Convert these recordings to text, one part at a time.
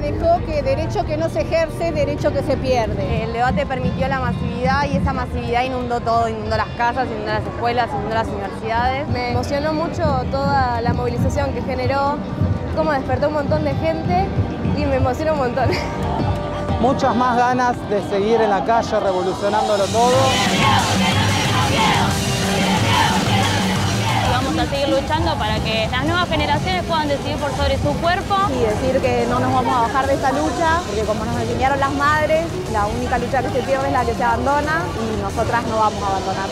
dejó que derecho que no se ejerce, derecho que se pierde. El debate permitió la masividad y esa masividad inundó todo, inundó las casas, inundó las escuelas, inundó las universidades. Me emocionó mucho toda la movilización que generó, cómo despertó un montón de gente y me emocionó un montón. Muchas más ganas de seguir en la calle revolucionándolo todo. A seguir luchando para que las nuevas generaciones puedan decidir por sobre su cuerpo. Y decir que no nos vamos a bajar de esta lucha, porque como nos enseñaron las madres, la única lucha que se pierde es la que se abandona y nosotras no vamos a abandonar.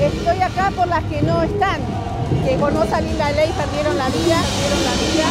Estoy acá por las que no están, que por no salir la ley perdieron la vida, perdieron la vida.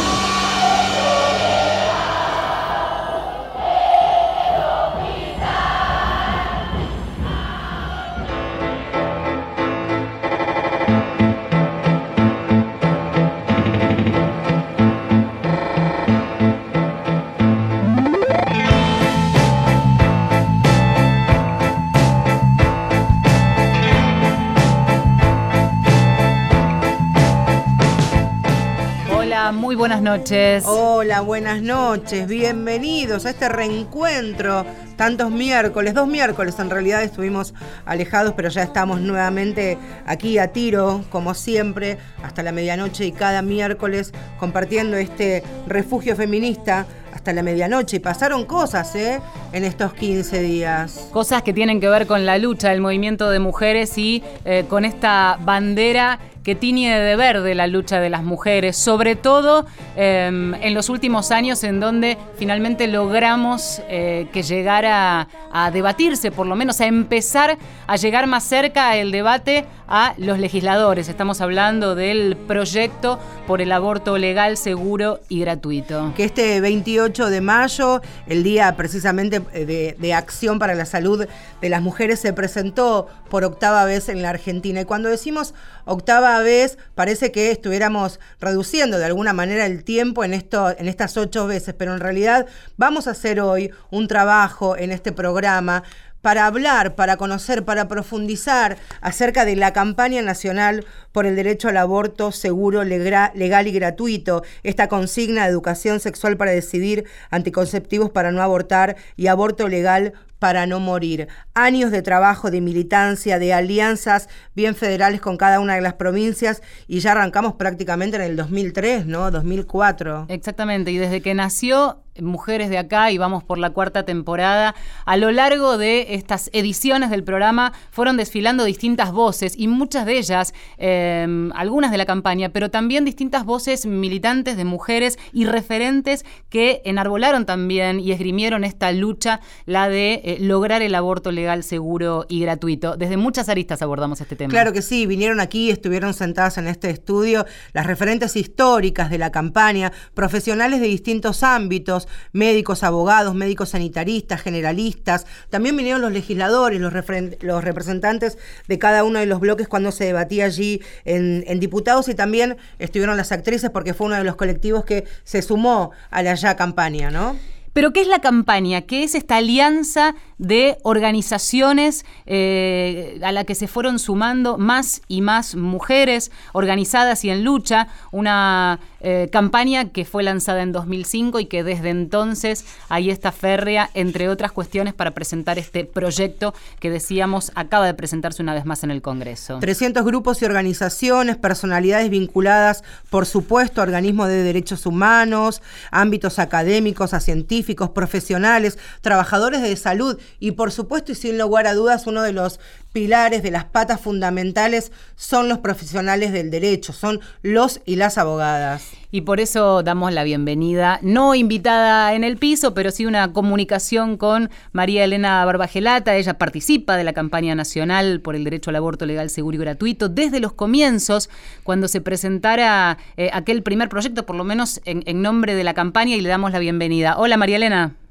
Buenas noches. Hola, buenas noches. Bienvenidos a este reencuentro. Tantos miércoles, dos miércoles en realidad estuvimos alejados, pero ya estamos nuevamente aquí a tiro, como siempre, hasta la medianoche y cada miércoles compartiendo este refugio feminista hasta la medianoche y pasaron cosas ¿eh? en estos 15 días. Cosas que tienen que ver con la lucha del movimiento de mujeres y eh, con esta bandera que tiene de verde la lucha de las mujeres, sobre todo em, en los últimos años en donde finalmente logramos eh, que llegara a debatirse, por lo menos a empezar a llegar más cerca el debate a los legisladores. Estamos hablando del proyecto por el aborto legal, seguro y gratuito. Que este 28 de mayo, el día precisamente eh, de, de acción para la salud de las mujeres, se presentó por octava vez en la Argentina. Y cuando decimos octava vez, parece que estuviéramos reduciendo de alguna manera el tiempo en, esto, en estas ocho veces, pero en realidad vamos a hacer hoy un trabajo en este programa para hablar, para conocer, para profundizar acerca de la campaña nacional por el derecho al aborto seguro, legal y gratuito, esta consigna de educación sexual para decidir, anticonceptivos para no abortar y aborto legal para no morir. Años de trabajo, de militancia, de alianzas bien federales con cada una de las provincias y ya arrancamos prácticamente en el 2003, ¿no? 2004. Exactamente, y desde que nació Mujeres de acá y vamos por la cuarta temporada. A lo largo de estas ediciones del programa fueron desfilando distintas voces y muchas de ellas, em, algunas de la campaña, pero también distintas voces militantes de mujeres y referentes que enarbolaron también y esgrimieron esta lucha, la de eh, lograr el aborto legal, seguro y gratuito. Desde muchas aristas abordamos este tema. Claro que sí, vinieron aquí, estuvieron sentadas en este estudio las referentes históricas de la campaña, profesionales de distintos ámbitos médicos, abogados, médicos sanitaristas, generalistas. También vinieron los legisladores, los, los representantes de cada uno de los bloques cuando se debatía allí en, en, diputados y también estuvieron las actrices porque fue uno de los colectivos que se sumó a la ya campaña, ¿no? Pero ¿qué es la campaña? ¿Qué es esta alianza de organizaciones eh, a la que se fueron sumando más y más mujeres organizadas y en lucha? Una eh, campaña que fue lanzada en 2005 y que desde entonces ahí está férrea, entre otras cuestiones, para presentar este proyecto que decíamos acaba de presentarse una vez más en el Congreso. 300 grupos y organizaciones, personalidades vinculadas, por supuesto, a organismos de derechos humanos, ámbitos académicos, a científicos, profesionales, trabajadores de salud y por supuesto y sin lugar a dudas uno de los pilares, de las patas fundamentales son los profesionales del derecho, son los y las abogadas. Y por eso damos la bienvenida, no invitada en el piso, pero sí una comunicación con María Elena Barbagelata. Ella participa de la campaña nacional por el derecho al aborto legal, seguro y gratuito desde los comienzos, cuando se presentara eh, aquel primer proyecto, por lo menos en, en nombre de la campaña, y le damos la bienvenida. Hola María Elena.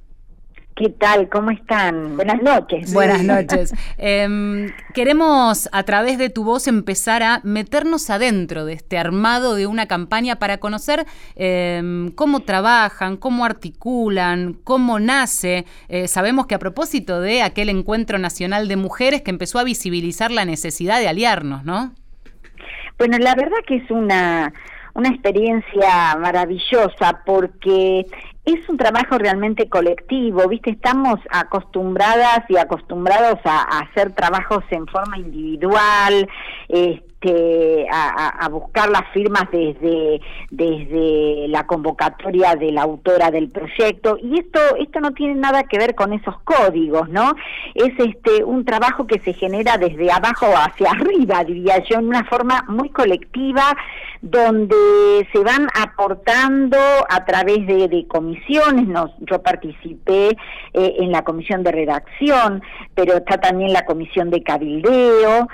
¿Qué tal? ¿Cómo están? Buenas noches. Buenas noches. Em, queremos a través de tu voz empezar a meternos adentro de este armado de una campaña para conocer em, cómo trabajan, cómo articulan, cómo nace. Eh, sabemos que a propósito de aquel encuentro nacional de mujeres que empezó a visibilizar la necesidad de aliarnos, ¿no? Bueno, la verdad que es una una experiencia maravillosa porque es un trabajo realmente colectivo, ¿viste? Estamos acostumbradas y acostumbrados a, hacer trabajos en forma individual, este, a, buscar las firmas desde, desde la convocatoria de la autora del proyecto, y esto, esto no tiene nada que ver con esos códigos, ¿no? Es este un trabajo que se genera desde abajo hacia arriba, diría yo, en una forma muy colectiva, donde se van aportando a través de, comisiones, yo participé eh, en la comisión de redacción, pero está también la comisión de cabildeo,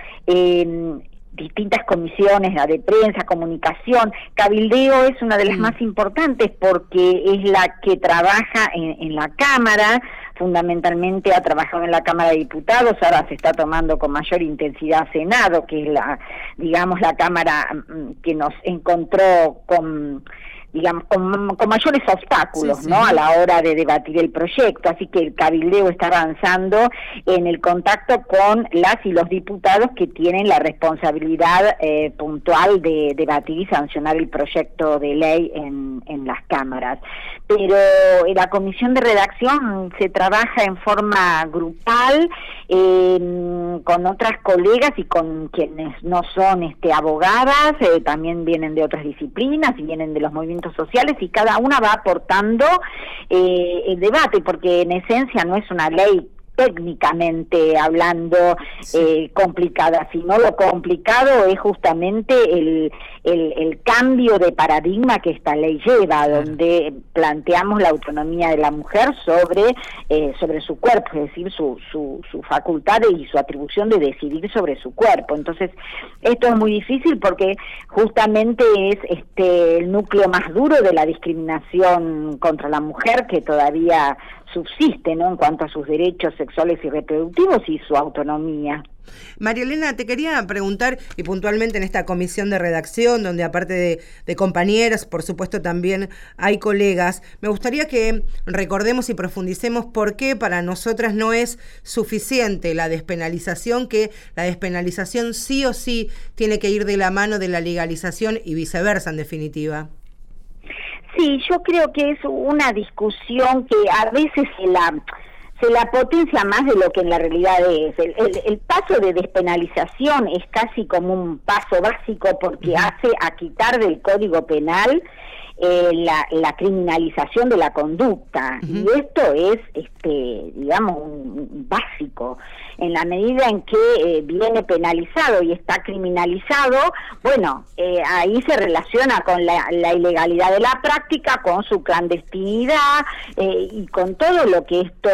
distintas comisiones, la de prensa, comunicación. Cabildeo es una de las más importantes porque es la que trabaja en, la Cámara, fundamentalmente ha trabajado en la Cámara de Diputados, ahora se está tomando con mayor intensidad Senado, que es la, digamos, la Cámara mm, que nos encontró con digamos, con, mayores obstáculos, ¿no? A la hora de debatir el proyecto. Así que el cabildeo está avanzando en el contacto con las y los diputados que tienen la responsabilidad eh, puntual de debatir y sancionar el proyecto de ley en, en las cámaras. Pero en la comisión de redacción se trabaja en forma grupal eh, con otras colegas y con quienes no son este, abogadas, eh, también vienen de otras disciplinas y vienen de los movimientos sociales y cada una va aportando eh, el debate, porque en esencia no es una ley técnicamente hablando eh, complicada, sino lo complicado es justamente el, el, cambio de paradigma que esta ley lleva, donde planteamos la autonomía de la mujer sobre, eh, sobre su cuerpo, es decir, su, su, su facultad y su atribución de decidir sobre su cuerpo. Entonces, esto es muy difícil porque justamente es este el núcleo más duro de la discriminación contra la mujer que todavía subsiste ¿no? en cuanto a sus derechos sexuales y reproductivos y su autonomía. María Elena, te quería preguntar, y puntualmente en esta comisión de redacción, donde aparte de, de, compañeras, por supuesto también hay colegas, me gustaría que recordemos y profundicemos por qué para nosotras no es suficiente la despenalización, que la despenalización sí o sí tiene que ir de la mano de la legalización y viceversa, en definitiva. Sí, yo creo que es una discusión que a veces se la se la potencia más de lo que en la realidad es. El, el, paso de despenalización es casi como un paso básico porque hace a quitar del Código Penal eh, la, la, criminalización de la conducta. Y esto es, este, digamos, un, básico. En la medida en que eh, viene penalizado y está criminalizado, bueno, eh, ahí se relaciona con la, la, ilegalidad de la práctica, con su clandestinidad y con todo lo que esto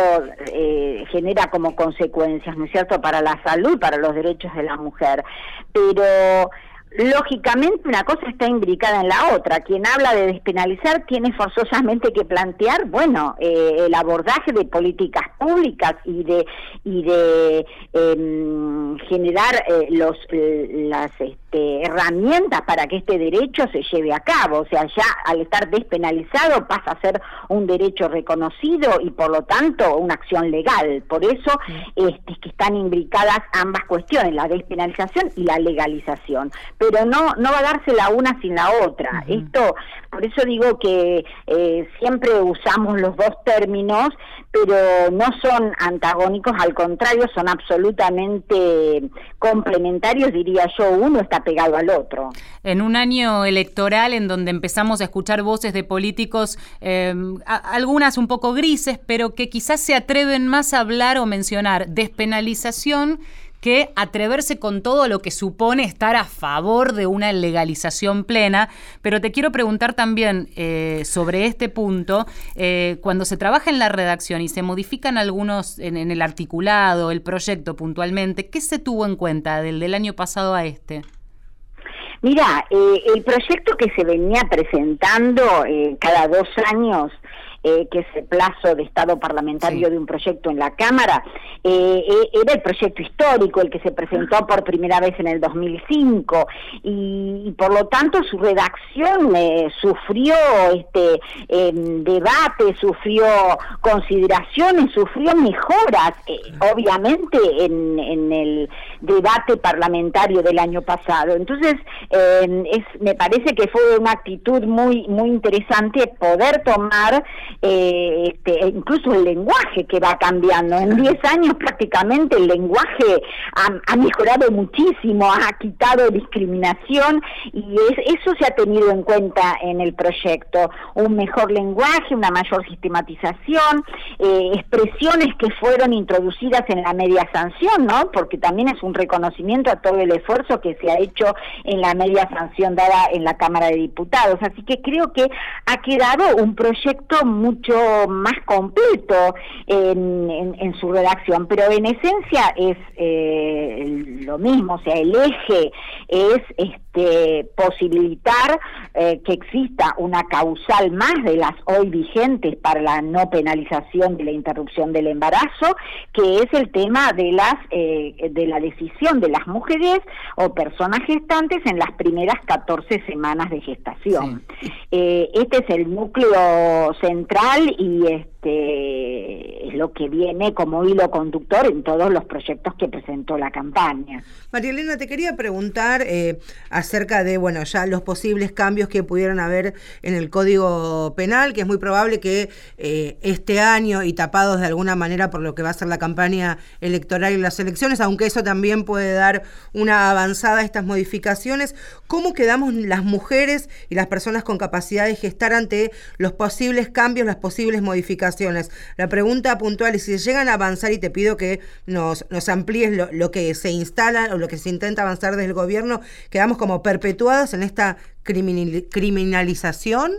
genera como consecuencias, ¿no es cierto?, para la salud, para los derechos de la mujer. Pero lógicamente una cosa está imbricada en la otra. Quien habla de despenalizar tiene forzosamente que plantear, bueno, eh, el abordaje de políticas públicas y de y de em, generar eh, los las este, herramientas para que este derecho se lleve a cabo. O sea, ya al estar despenalizado pasa a ser un derecho reconocido y por lo tanto una acción legal. Por eso este, que están imbricadas ambas cuestiones, la despenalización y la legalización pero no no va a darse la una sin la otra. Esto, por eso digo que eh, siempre usamos los dos términos, pero no son antagónicos, al contrario, son absolutamente complementarios, diría yo, uno está pegado al otro. En un año electoral en donde empezamos a escuchar voces de políticos, eh, algunas un poco grises, pero que quizás se atreven más a hablar o mencionar despenalización que atreverse con todo lo que supone estar a favor de una legalización plena. Pero te quiero preguntar también eh, sobre este punto, eh, cuando se trabaja en la redacción y se modifican algunos en, el articulado, el proyecto puntualmente, ¿qué se tuvo en cuenta del, del año pasado a este? Mira, eh, el proyecto que se venía presentando cada dos años eh, que es el plazo de estado parlamentario de un proyecto en la Cámara, eh, eh, era el proyecto histórico, el que se presentó por primera vez en el 2005, y, por lo tanto su redacción sufrió este em, debate, sufrió consideraciones, sufrió mejoras, obviamente en, en, el debate parlamentario del año pasado. Entonces, eh, es, me parece que fue una actitud muy, muy interesante poder tomar eh, este, incluso el lenguaje que va cambiando. En 10 años prácticamente el lenguaje ha, mejorado muchísimo, ha quitado discriminación y eso se ha tenido en cuenta en el proyecto. Un mejor lenguaje, una mayor sistematización, eh, expresiones que fueron introducidas en la media sanción, ¿no? Porque también es un reconocimiento a todo el esfuerzo que se ha hecho en la media sanción dada en la Cámara de Diputados. Así que creo que ha quedado un proyecto mucho más completo en, su redacción, pero en esencia es eh, lo mismo, o sea, el eje es posibilitar eh, que exista una causal más de las hoy vigentes para la no penalización de la interrupción del embarazo, que es el tema de las eh, de la decisión de las mujeres o personas gestantes en las primeras 14 semanas de gestación. Eh, este es el núcleo central y este es lo que viene como hilo conductor en todos los proyectos que presentó la campaña. María Elena, te quería preguntar eh, acerca de, bueno, ya los posibles cambios que pudieran haber en el Código Penal, que es muy probable que eh, este año y tapados de alguna manera por lo que va a ser la campaña electoral y las elecciones, aunque eso también puede dar una avanzada a estas modificaciones, ¿cómo quedamos las mujeres y las personas con capacidad de gestar ante los posibles cambios, las posibles modificaciones? La pregunta puntual es si llegan a avanzar y te pido que nos, nos amplíes lo, lo que se instala o lo que se intenta avanzar desde el gobierno, quedamos como perpetuadas en esta criminalización.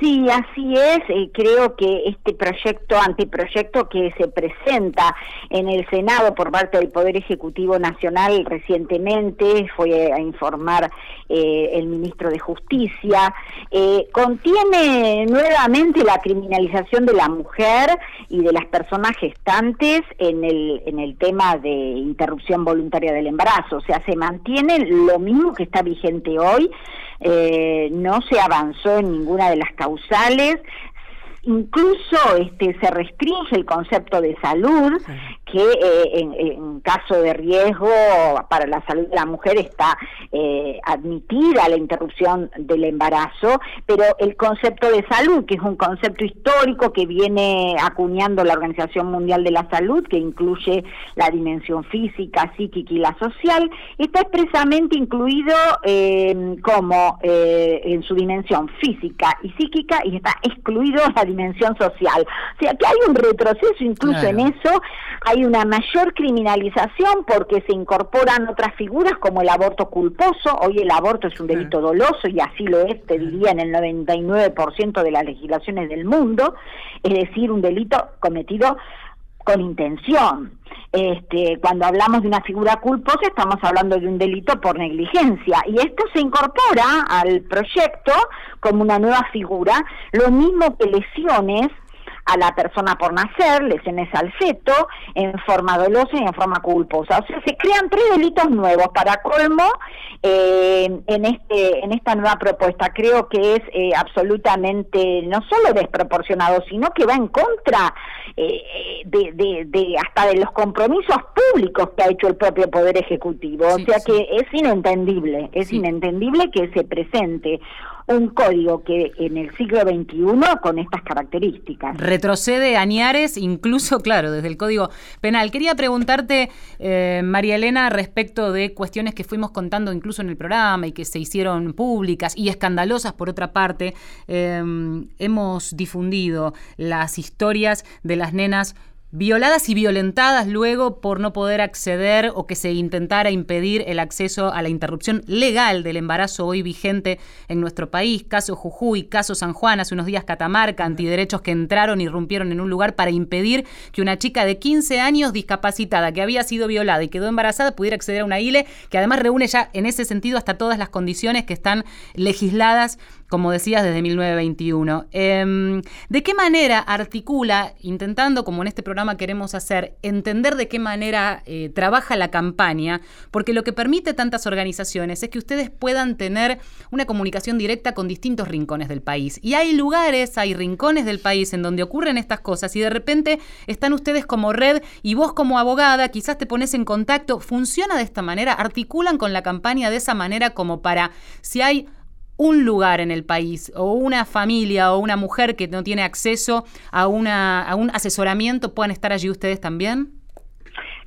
Sí, así es. Eh, creo que este proyecto, anteproyecto que se presenta en el Senado por parte del Poder Ejecutivo Nacional recientemente, fue a informar eh, el ministro de Justicia, eh, contiene nuevamente la criminalización de la mujer y de las personas gestantes en el, en el tema de interrupción voluntaria del embarazo. O sea, se mantiene lo mismo que está vigente hoy no se avanzó en ninguna de las causales, incluso este se restringe el concepto de salud que eh, en, caso de riesgo para la salud de la mujer está eh, admitida la interrupción del embarazo, pero el concepto de salud, que es un concepto histórico que viene acuñando la Organización Mundial de la Salud, que incluye la dimensión física, psíquica y la social, está expresamente incluido eh, como en su dimensión física y psíquica y está excluido la dimensión social. O sea que hay un retroceso incluso en eso, hay una mayor criminalización porque se incorporan otras figuras como el aborto culposo. Hoy el aborto es un delito doloso y así lo es, te diría, en el 99% de las legislaciones del mundo, es decir, un delito cometido con intención. Este, cuando hablamos de una figura culposa estamos hablando de un delito por negligencia. Y esto se incorpora al proyecto como una nueva figura, lo mismo que lesiones a la persona por nacer, lesiones al feto, en forma dolosa y en forma culposa. O sea, se crean tres delitos nuevos para colmo eh, en, este, en esta nueva propuesta. Creo que es eh, absolutamente no solo desproporcionado, sino que va en contra eh, de, de, hasta de los compromisos públicos que ha hecho el propio Poder Ejecutivo. o sea que es inentendible, es inentendible que se presente un código que en el siglo XXI con estas características. Retrocede Añares, incluso, claro, desde el Código Penal. Quería preguntarte, eh, María Elena, respecto de cuestiones que fuimos contando incluso en el programa y que se hicieron públicas y escandalosas por otra parte. Eh, hemos difundido las historias de las nenas violadas y violentadas luego por no poder acceder o que se intentara impedir el acceso a la interrupción legal del embarazo hoy vigente en nuestro país. Caso Jujuy, caso San Juan, hace unos días Catamarca, antiderechos que entraron y irrumpieron en un lugar para impedir que una chica de 15 años discapacitada que había sido violada y quedó embarazada pudiera acceder a una ILE que además reúne ya en ese sentido hasta todas las condiciones que están legisladas como decías, desde 1921. Em, ¿De qué manera articula, intentando, como en este programa, queremos hacer, entender de qué manera eh, trabaja la campaña, porque lo que permite tantas organizaciones es que ustedes puedan tener una comunicación directa con distintos rincones del país. Y hay lugares, hay rincones del país en donde ocurren estas cosas y de repente están ustedes como red y vos como abogada quizás te pones en contacto. ¿Funciona de esta manera? ¿Articulan con la campaña de esa manera como para si hay un lugar en el país o una familia o una mujer que no tiene acceso a, una, a un asesoramiento, puedan estar allí ustedes también?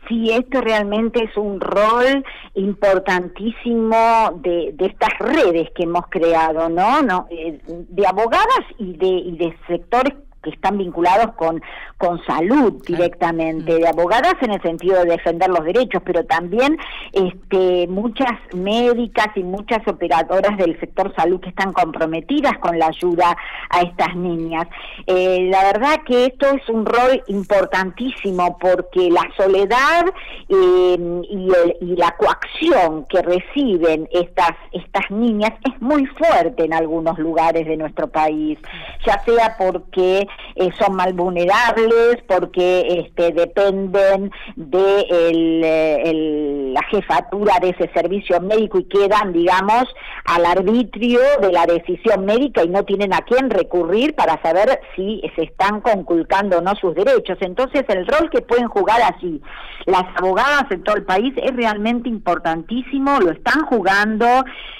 Sí, esto realmente es un rol importantísimo de, de estas redes que hemos creado, ¿no? no eh, de abogadas y de, y de sectores que están vinculados con, con salud directamente, de abogadas en el sentido de defender los derechos, pero también este, muchas médicas y muchas operadoras del sector salud que están comprometidas con la ayuda a estas niñas. Eh, la verdad que esto es un rol importantísimo porque la soledad eh, y, y la coacción que reciben estas, estas niñas es muy fuerte en algunos lugares de nuestro país, ya sea porque eh, son mal vulnerables, porque este, dependen de eh, la jefatura de ese servicio médico y quedan, digamos, al arbitrio de la decisión médica y no tienen a quién recurrir para saber si se están conculcando o no sus derechos. Entonces, el rol que pueden jugar allí las abogadas en todo el país es realmente importantísimo, lo están jugando,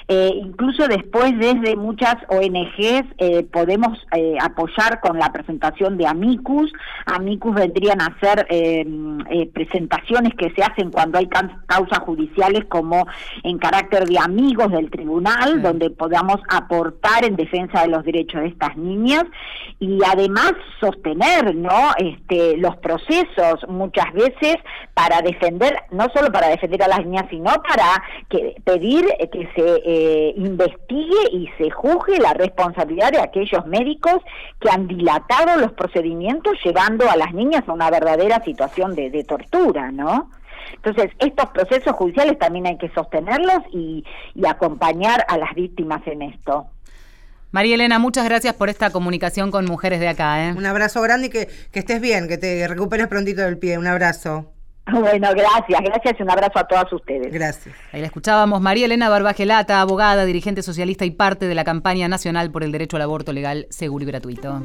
eh, incluso después desde muchas ONGs podemos apoyar con la presentación de Amicus. Amicus vendrían a ser eh, eh, presentaciones que se hacen cuando hay causas judiciales como en carácter de amigos del tribunal, donde podamos aportar en defensa de los derechos de estas niñas y además sostener no este los procesos muchas veces para defender no solo para defender a las niñas sino para que pedir que se eh, investigue y se juzgue la responsabilidad de aquellos médicos que han dilatado los procedimientos llevando a las niñas a una verdadera situación de, de tortura, ¿no? Entonces, estos procesos judiciales también hay que sostenerlos y, y acompañar a las víctimas en esto. María Elena, muchas gracias por esta comunicación con mujeres de acá. ¿eh? Un abrazo grande y que, que estés bien, que te recuperes prontito del pie. Un abrazo. Bueno, gracias, gracias y un abrazo a todas ustedes. Gracias. Ahí la escuchábamos, María Elena Barbagelata, abogada, dirigente socialista y parte de la campaña nacional por el derecho al aborto legal, seguro y gratuito.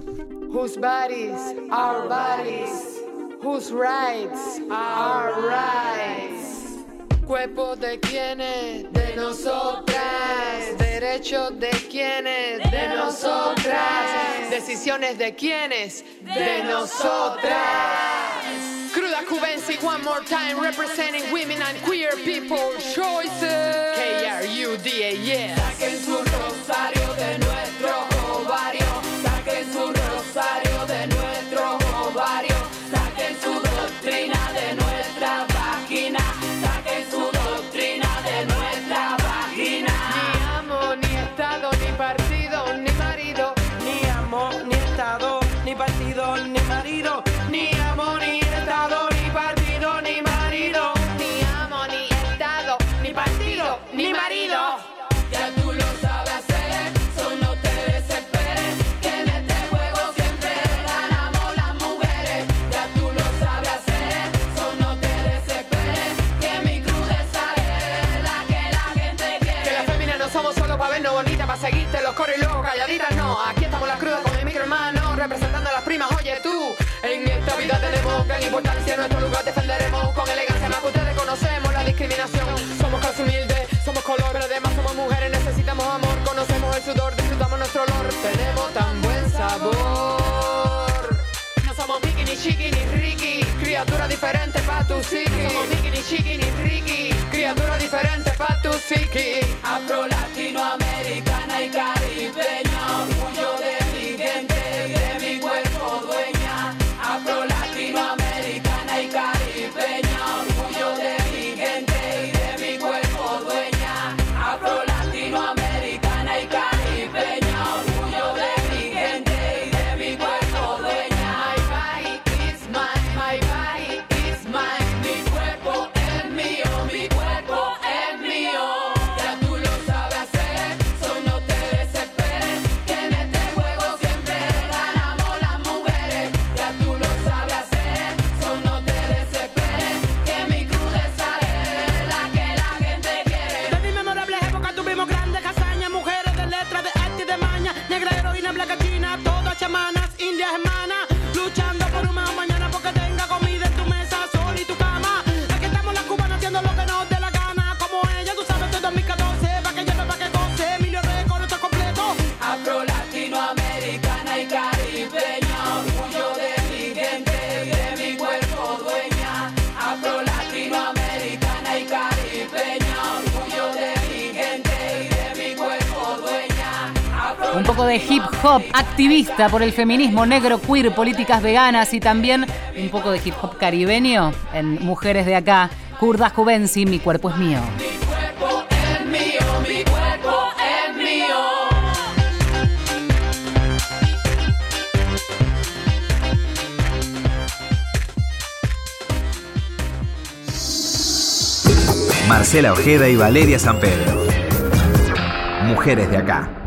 Whose bodies are bodies, whose rights are rights. Cuerpo de quienes, de nosotras. Derechos de quienes, de nosotras. Decisiones de quienes, de nosotras. Cruda Cubensi, one more time, representing women and queer people choices. K-R-U-D-A, yes. Saquen su rosario de nuestro somos Mickey, ni Chiqui, ni Ricky, criatura diferente pa' tu psiqui. No somos Mickey, ni Chiqui, De hip hop, activista por el feminismo negro, queer, políticas veganas y también un poco de hip hop caribeño en Mujeres de Acá. Kurda Juvenci, mi cuerpo es mío. Marcela Ojeda y Valeria San Pedro. Mujeres de acá.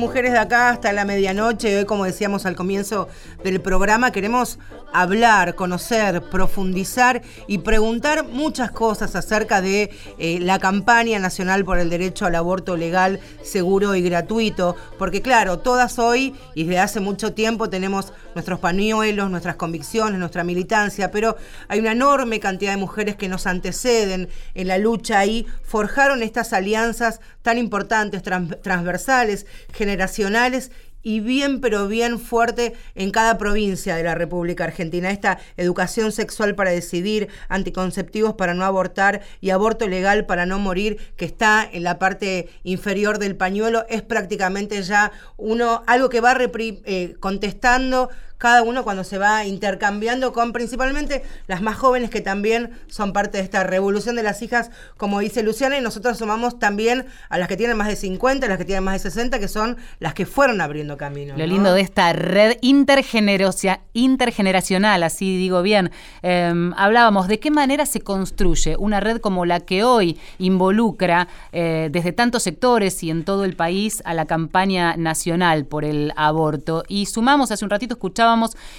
Mujeres de Acá hasta la medianoche. Hoy, como decíamos al comienzo del programa, queremos hablar, conocer, profundizar y preguntar muchas cosas acerca de eh, la campaña nacional por el derecho al aborto legal, seguro y gratuito. Porque claro, todas hoy y desde hace mucho tiempo tenemos nuestros pañuelos, nuestras convicciones, nuestra militancia, pero hay una enorme cantidad de mujeres que nos anteceden en la lucha y forjaron estas alianzas tan importantes, transversales, generacionales y bien, pero bien fuerte en cada provincia de la República Argentina. Esta educación sexual para decidir, anticonceptivos para no abortar y aborto legal para no morir, que está en la parte inferior del pañuelo, es prácticamente ya uno, algo que va eh, contestando cada uno cuando se va intercambiando con principalmente las más jóvenes que también son parte de esta revolución de las hijas, como dice Luciana, y nosotros sumamos también a las que tienen más de 50, a las que tienen más de 60, que son las que fueron abriendo camino. Lo lindo de esta red intergeneracional, así digo bien, em, hablábamos de qué manera se construye una red como la que hoy involucra eh, desde tantos sectores y en todo el país a la campaña nacional por el aborto. Y sumamos, hace un ratito escuchábamos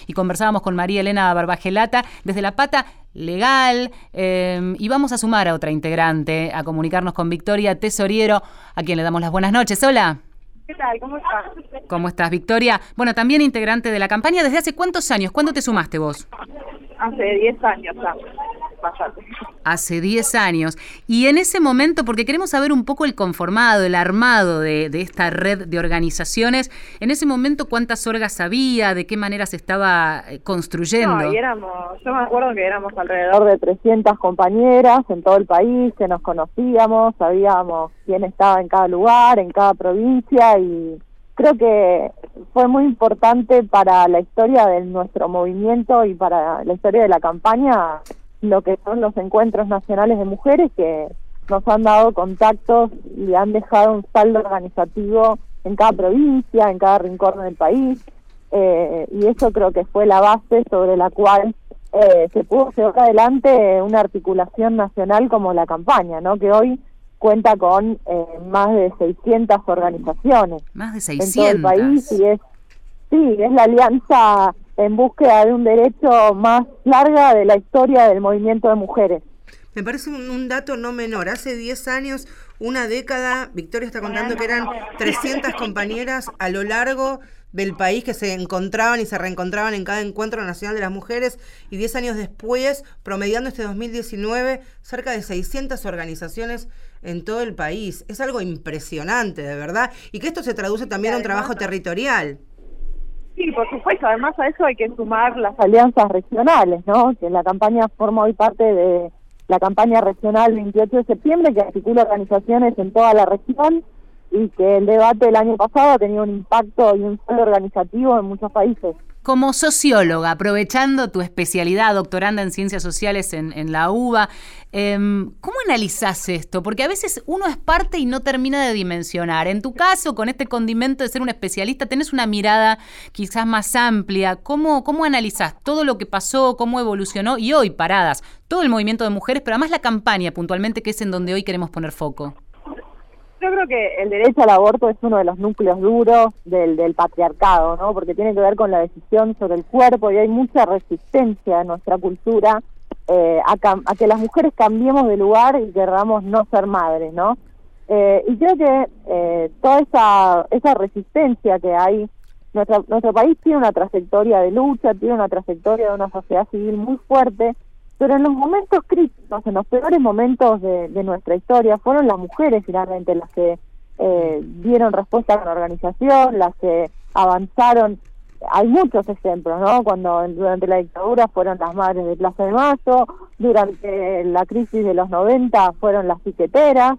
y conversábamos con María Elena Barbagelata desde la pata legal em, y vamos a sumar a otra integrante a comunicarnos con Victoria Tesoriero, a quien le damos las buenas noches. Hola. ¿Qué tal? ¿Cómo estás? ¿Cómo estás, Victoria? Bueno, también integrante de la campaña. ¿Desde hace cuántos años? ¿Cuándo te sumaste vos? Hace 10 años, Hace 10 años. Y en ese momento, porque queremos saber un poco el conformado, el armado de, esta red de organizaciones, en ese momento cuántas orgas había, de qué manera se estaba eh, construyendo. No, éramos, yo me acuerdo que éramos alrededor de 300 compañeras en todo el país, que nos conocíamos, sabíamos quién estaba en cada lugar, en cada provincia y creo que fue muy importante para la historia de nuestro movimiento y para la historia de la campaña lo que son los encuentros nacionales de mujeres que nos han dado contactos y han dejado un saldo organizativo en cada provincia, en cada rincón del país, eh, y eso creo que fue la base sobre la cual eh, se pudo llevar adelante una articulación nacional como la campaña, ¿no? que hoy cuenta con eh, más de 600 organizaciones más de 600 en todo el país y es sí es la alianza en búsqueda de un derecho más larga de la historia del movimiento de mujeres. Me parece un, dato no menor. Hace 10 años, una década, Victoria está contando que eran 300 compañeras a lo largo del país que se encontraban y se reencontraban en cada encuentro nacional de las mujeres y 10 años después, promediando este 2019, cerca de 600 organizaciones en todo el país. Es algo impresionante, de verdad. Y que esto se traduce también a un trabajo territorial. Sí, por supuesto. Además a eso hay que sumar las alianzas regionales, ¿no? Que la campaña forma hoy parte de la campaña regional 28 de septiembre, que articula organizaciones en toda la región y que el debate del año pasado ha tenido un impacto y un solo organizativo en muchos países. Como socióloga, aprovechando tu especialidad, doctoranda en ciencias sociales en, la UBA, em, ¿cómo analizás esto? Porque a veces uno es parte y no termina de dimensionar. En tu caso, con este condimento de ser un especialista, tenés una mirada quizás más amplia. ¿Cómo, cómo analizás todo lo que pasó, cómo evolucionó y hoy paradas? Todo el movimiento de mujeres, pero además la campaña puntualmente, que es en donde hoy queremos poner foco. Yo creo que el derecho al aborto es uno de los núcleos duros del, del patriarcado, ¿no? Porque tiene que ver con la decisión sobre el cuerpo y hay mucha resistencia en nuestra cultura eh, a, que las mujeres cambiemos de lugar y queramos no ser madres, ¿no? Eh, y creo que eh, toda esa, esa resistencia que hay, nuestra, nuestro país tiene una trayectoria de lucha, tiene una trayectoria de una sociedad civil muy fuerte, pero en los momentos críticos, en los peores momentos de, nuestra historia, fueron las mujeres finalmente las que eh, dieron respuesta con organización, las que avanzaron. Hay muchos ejemplos, ¿no? Cuando durante la dictadura fueron las madres de Plaza de Mayo, durante la crisis de los 90 fueron las piqueteras,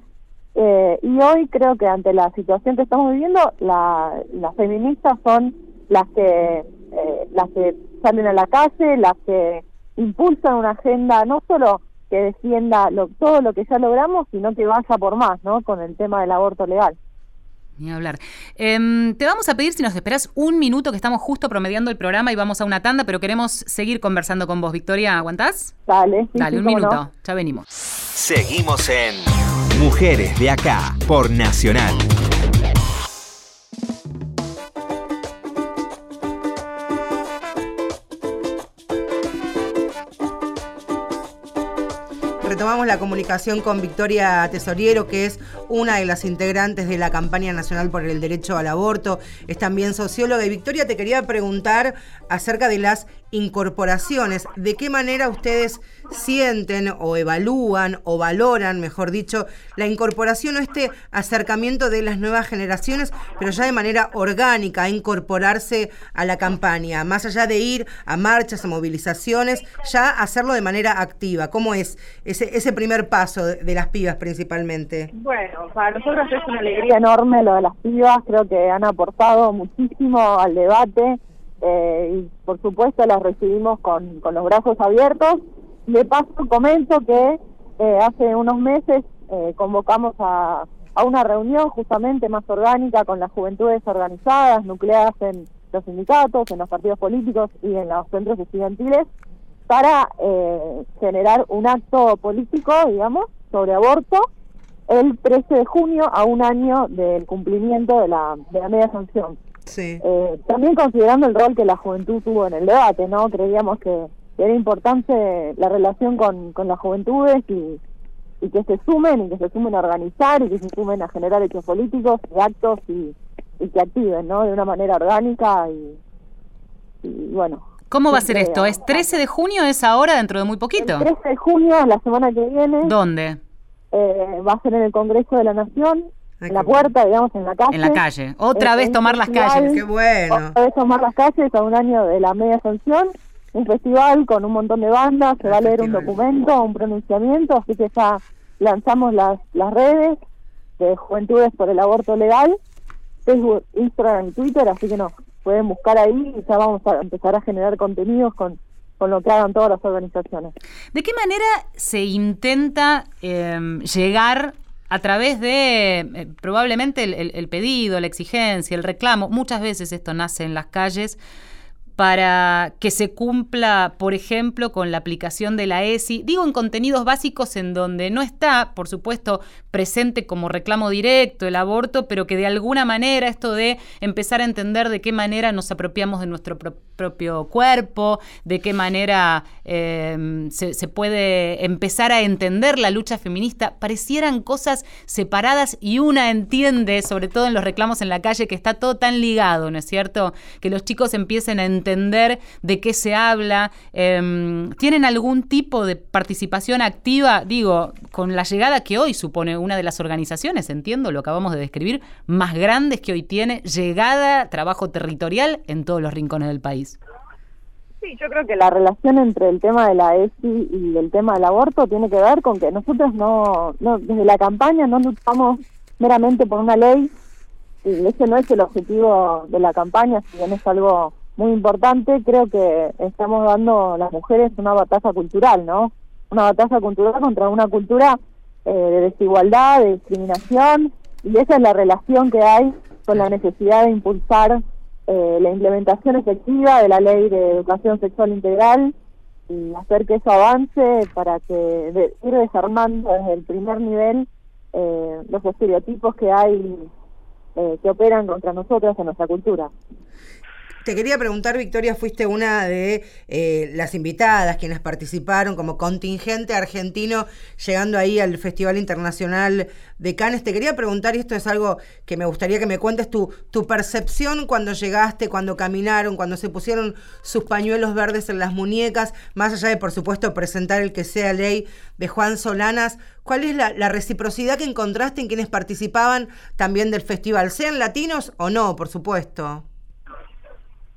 eh, y hoy creo que ante la situación que estamos viviendo, la, las feministas son las que, eh, las que salen a la calle, las que impulsan una agenda no solo que defienda lo, todo lo que ya logramos, sino que vaya por más, ¿no? Con el tema del aborto legal. Ni hablar. Em, te vamos a pedir si nos esperas un minuto, que estamos justo promediando el programa y vamos a una tanda, pero queremos seguir conversando con vos. Victoria, ¿aguantás? Dale, sí, Dale, sí, un minuto. no. Ya venimos. Seguimos en Mujeres de Acá por Nacional. Retomamos la comunicación con Victoria Tesoriero, que es una de las integrantes de la campaña nacional por el derecho al aborto. Es también socióloga. Y Victoria, te quería preguntar acerca de las incorporaciones. ¿De qué manera ustedes sienten o evalúan o valoran, mejor dicho, la incorporación o este acercamiento de las nuevas generaciones, pero ya de manera orgánica, a incorporarse a la campaña, más allá de ir a marchas, a movilizaciones, ya hacerlo de manera activa? ¿Cómo es ese, ese primer paso de, de las pibas principalmente? Bueno, para nosotros es una alegría enorme lo de las pibas, creo que han aportado muchísimo al debate eh, y por supuesto las recibimos con, con los brazos abiertos. De paso comento que eh, hace unos meses eh, convocamos a, a una reunión justamente más orgánica con las juventudes organizadas, nucleadas en los sindicatos, en los partidos políticos y en los centros estudiantiles para eh, generar un acto político, digamos, sobre aborto el 13 de junio a un año del cumplimiento de la, de la media sanción. Sí. Eh, también considerando el rol que la juventud tuvo en el debate, ¿no? Creíamos que era importante la relación con, con las juventudes y, y que se sumen y que se sumen a organizar y que se sumen a generar hechos políticos y actos y, y que activen, ¿no? De una manera orgánica y, y bueno. ¿Cómo va a ser esto? ¿Es 13 de junio? ¿Es ahora, dentro de muy poquito? El 13 de junio, la semana que viene, ¿Dónde? eh, va a ser en el Congreso de la Nación, en la puerta, digamos, en la calle. En la calle. Otra vez tomar las festival, calles. Qué bueno. Otra vez tomar las calles a un año de la media sanción, un festival con un montón de bandas, se va a leer un documento, un pronunciamiento, así que ya lanzamos las, las redes de Juventudes por el Aborto Legal, Facebook, Instagram y Twitter, así que nos pueden buscar ahí y ya vamos a empezar a generar contenidos con, con lo que hagan todas las organizaciones. ¿De qué manera se intenta eh, llegar a través de eh, probablemente el, el- el pedido, la exigencia, el reclamo? Muchas veces esto nace en las calles para que se cumpla, por ejemplo, con la aplicación de la ESI, digo en contenidos básicos en donde no está, por supuesto, presente como reclamo directo el aborto, pero que de alguna manera esto de empezar a entender de qué manera nos apropiamos de nuestro pro- propio cuerpo, de qué manera se, se puede empezar a entender la lucha feminista, parecieran cosas separadas y una entiende, sobre todo en los reclamos en la calle, que está todo tan ligado, ¿no es cierto? Que los chicos empiecen a entender de qué se habla. eh, ¿Tienen algún tipo de participación activa, digo, con la llegada que hoy supone una de las organizaciones, entiendo, lo acabamos de describir, más grandes que hoy tiene, llegada, trabajo territorial en todos los rincones del país? Sí, yo creo que la relación entre el tema de la ESI y el tema del aborto tiene que ver con que nosotros no, no desde la campaña no luchamos meramente por una ley y ese no es el objetivo de la campaña, si bien es algo muy importante, creo que estamos dando las mujeres una batalla cultural, ¿no? Una batalla cultural contra una cultura eh, de desigualdad, de discriminación, y esa es la relación que hay con la necesidad de impulsar eh, la implementación efectiva de la ley de educación sexual integral y hacer que eso avance para que de- ir desarmando desde el primer nivel eh, los estereotipos que hay eh, que operan contra nosotros en nuestra cultura. Te quería preguntar, Victoria, fuiste una de eh, las invitadas, quienes participaron como contingente argentino llegando ahí al Festival Internacional de Cannes. Te quería preguntar, y esto es algo que me gustaría que me cuentes, tu, tu percepción cuando llegaste, cuando caminaron, cuando se pusieron sus pañuelos verdes en las muñecas, más allá de, por supuesto, presentar el que sea ley de Juan Solanas. ¿Cuál es la, la reciprocidad que encontraste en quienes participaban también del festival, sean latinos o no, por supuesto?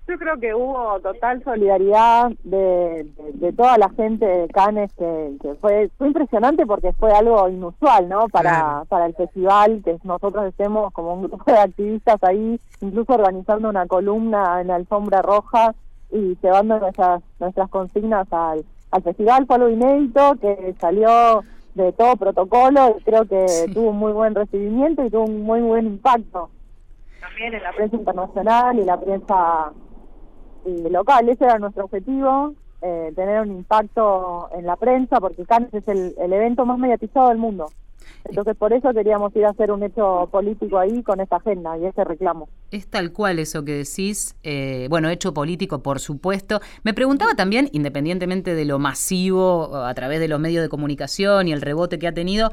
Yo creo que hubo total solidaridad de, de, de toda la gente de Cannes, que, que, fue fue impresionante porque fue algo inusual, ¿no? Para, Claro. para el festival, que nosotros estemos como un grupo de activistas ahí, incluso organizando una columna en la alfombra roja y llevando nuestras nuestras consignas al, al festival. Fue algo inédito que salió de todo protocolo y creo que tuvo un muy buen recibimiento y tuvo un muy buen impacto también en la prensa internacional y la prensa eh, local. Ese era nuestro objetivo, eh, tener un impacto en la prensa, porque Cannes es el, el evento más mediatizado del mundo. Entonces, por eso queríamos ir a hacer un hecho político ahí con esta agenda y ese reclamo. Es tal cual eso que decís, eh, bueno, hecho político, por supuesto. Me preguntaba también, independientemente de lo masivo a través de los medios de comunicación y el rebote que ha tenido,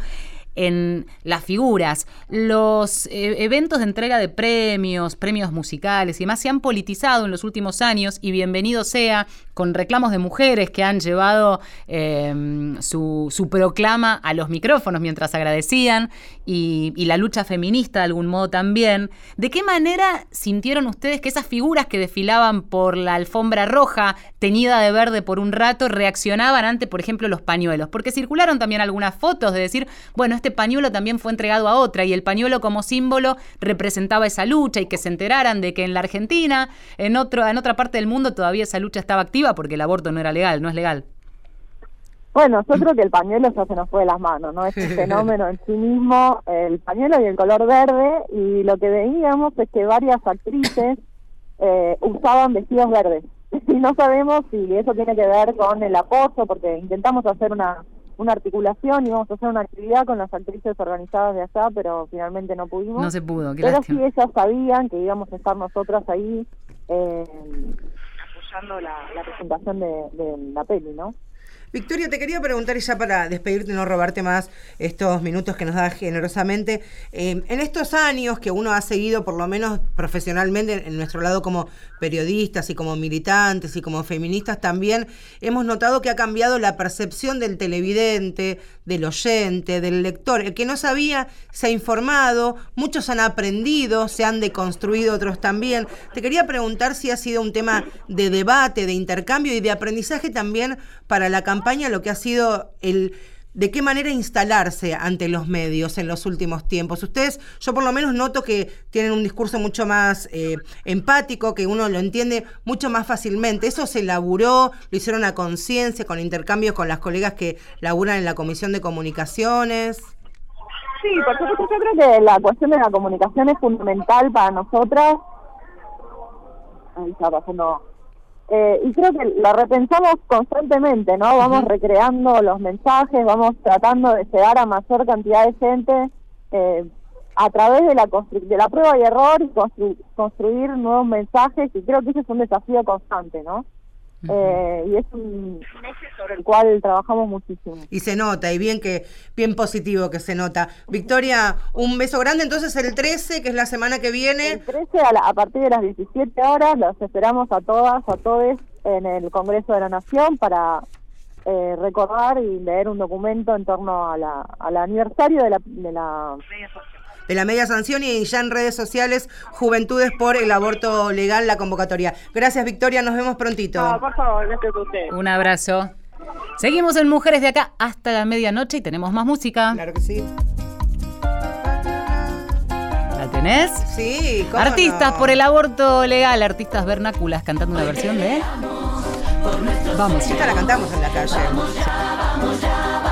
en las figuras, los eh, eventos de entrega de premios, premios musicales y demás se han politizado en los últimos años y bienvenido sea con reclamos de mujeres que han llevado eh, su, su proclama a los micrófonos mientras agradecían y, y la lucha feminista de algún modo también. ¿De qué manera sintieron ustedes que esas figuras que desfilaban por la alfombra roja, teñida de verde por un rato, reaccionaban ante, por ejemplo, los pañuelos? Porque circularon también algunas fotos de decir, bueno, este pañuelo también fue entregado a otra y el pañuelo como símbolo representaba esa lucha y que se enteraran de que en la Argentina, en, otro, en otra parte del mundo, todavía esa lucha estaba activa porque el aborto no era legal, no es legal. Bueno, yo creo que el pañuelo ya se nos fue de las manos, ¿no? Es un fenómeno en sí mismo, el pañuelo y el color verde, y lo que veíamos es que varias actrices eh, usaban vestidos verdes. Y no sabemos si eso tiene que ver con el apoyo, porque intentamos hacer una, una articulación y vamos a hacer una actividad con las actrices organizadas de allá, pero finalmente no pudimos. No se pudo, qué Pero lástima. sí ellas sabían que íbamos a estar nosotras ahí eh, la, presentación de, de la peli, ¿no? Victoria, te quería preguntar, y ya para despedirte y no robarte más estos minutos que nos das generosamente, eh, en estos años que uno ha seguido, por lo menos profesionalmente, en nuestro lado como periodistas y como militantes y como feministas también, hemos notado que ha cambiado la percepción del televidente, del oyente, del lector. El que no sabía se ha informado, muchos han aprendido, se han deconstruido otros también. Te quería preguntar si ha sido un tema de debate, de intercambio y de aprendizaje también para la campaña, lo que ha sido el de qué manera instalarse ante los medios en los últimos tiempos. Ustedes, yo por lo menos noto que tienen un discurso mucho más eh, empático, que uno lo entiende mucho más fácilmente. Eso se elaboró, lo hicieron a conciencia, con intercambios con las colegas que laburan en la Comisión de Comunicaciones. Sí, por supuesto, yo creo que la cuestión de la comunicación es fundamental para nosotras. Ahí está pasando. Eh, y creo que la repensamos constantemente, ¿no? Vamos recreando los mensajes, vamos tratando de llegar a mayor cantidad de gente eh, a través de la de la prueba y error y constru- construir nuevos mensajes. Y creo que ese es un desafío constante, ¿no? Eh, y es un, un eje sobre el cual trabajamos muchísimo. Y se nota, y bien que, bien positivo que se nota. Victoria, un beso grande. Entonces el 13, que es la semana que viene. El 13 a, la- a partir de las 17 horas los esperamos a todas, a todos en el Congreso de la Nación para eh, recordar y leer un documento en torno a la, al aniversario de la, de la de la media sanción y ya en redes sociales Juventudes por el aborto legal, la convocatoria. Gracias Victoria, nos vemos prontito. por favor, gracias a usted. Un abrazo. Seguimos en Mujeres de Acá hasta la medianoche y tenemos más música. Claro que sí. ¿La tenés? Sí, ¿cómo Artistas no? por el aborto legal, artistas vernáculas cantando una versión de... Vamos. Esta la cantamos en la calle. Habrá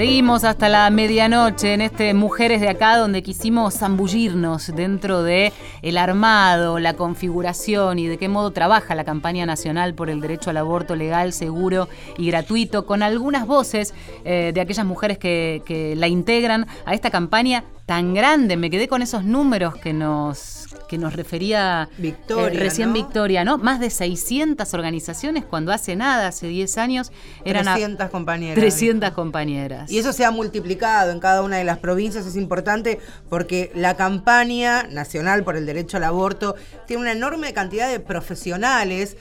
Seguimos hasta la medianoche en este Mujeres de acá donde quisimos zambullirnos dentro de el armado, la configuración y de qué modo trabaja la campaña nacional por el derecho al aborto legal, seguro y gratuito, con algunas voces eh, de aquellas mujeres que, que la integran a esta campaña tan grande. Me quedé con esos números que nos que nos refería Victoria, eh, recién ¿no? Victoria, ¿no? Más de 600 organizaciones cuando hace nada, hace 10 años, eran a- 300 compañeras. 300 compañeras. Y eso se ha multiplicado en cada una de las provincias, es importante porque la campaña nacional por el derecho al aborto tiene una enorme cantidad de profesionales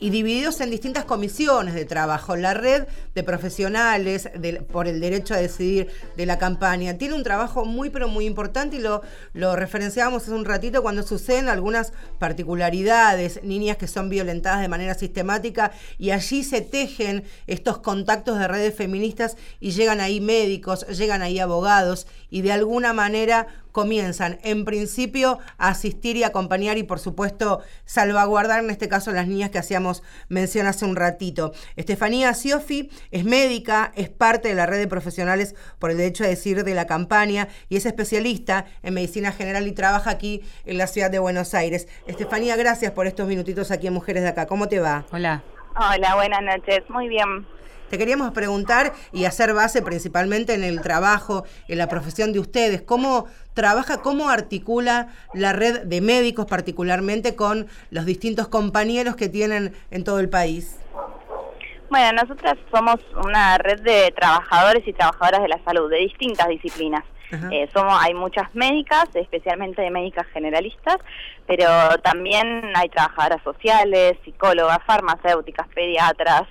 y divididos en distintas comisiones de trabajo. La red de profesionales por el derecho a decidir de la campaña tiene un trabajo muy pero muy importante y lo, lo referenciábamos hace un ratito cuando suceden algunas particularidades, niñas que son violentadas de manera sistemática y allí se tejen estos contactos de redes feministas y llegan ahí médicos, llegan ahí abogados y de alguna manera comienzan en principio a asistir y acompañar y por supuesto salvaguardar en este caso las niñas que hacíamos mención hace un ratito. Estefanía Siofi es médica, es parte de la red de profesionales por el derecho a decir de la campaña y es especialista en medicina general y trabaja aquí en la ciudad de Buenos Aires. Estefanía, gracias por estos minutitos aquí en Mujeres de Acá. ¿Cómo te va? Hola. Hola, buenas noches. Muy bien. Te queríamos preguntar y hacer base principalmente en el trabajo, en la profesión de ustedes. ¿Cómo trabaja, cómo articula la red de médicos particularmente con los distintos compañeros que tienen en todo el país? Bueno, nosotras somos una red de trabajadores y trabajadoras de la salud de distintas disciplinas. Eh, somos, hay muchas médicas, especialmente de médicas generalistas, pero también hay trabajadoras sociales, psicólogas, farmacéuticas, pediatras,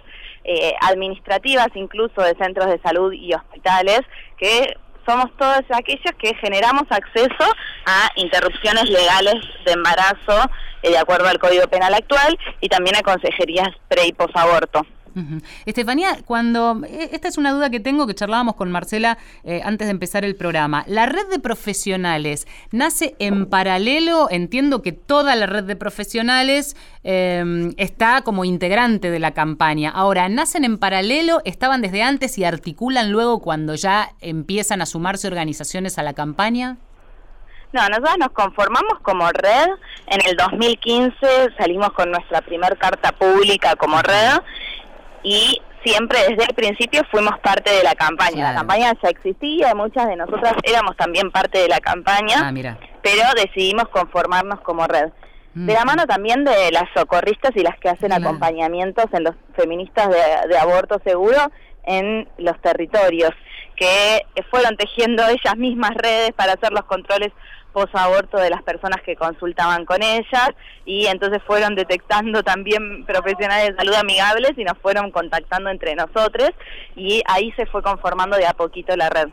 eh, administrativas incluso de centros de salud y hospitales, que somos todos aquellos que generamos acceso a interrupciones legales de embarazo eh, de acuerdo al Código Penal actual y también a consejerías pre y posaborto. Estefanía, cuando eh, esta es una duda que tengo que charlábamos con Marcela eh, antes de empezar el programa. La red de profesionales nace en paralelo. Entiendo que toda la red de profesionales eh, está como integrante de la campaña. Ahora, nacen en paralelo, estaban desde antes y articulan luego cuando ya empiezan a sumarse organizaciones a la campaña. No, nosotros nos conformamos como red. En el 2015 salimos con nuestra primer carta pública como red y siempre desde el principio fuimos parte de la campaña. La campaña ya existía y muchas de nosotras éramos también parte de la campaña, Ah, mira. pero decidimos conformarnos como red. De la Mm. mano también de las socorristas y las que hacen acompañamientos en los feministas de, de aborto seguro en los territorios, que fueron tejiendo ellas mismas redes para hacer los controles posaborto de las personas que consultaban con ellas y entonces fueron detectando también profesionales de salud amigables y nos fueron contactando entre nosotros y ahí se fue conformando de a poquito la red.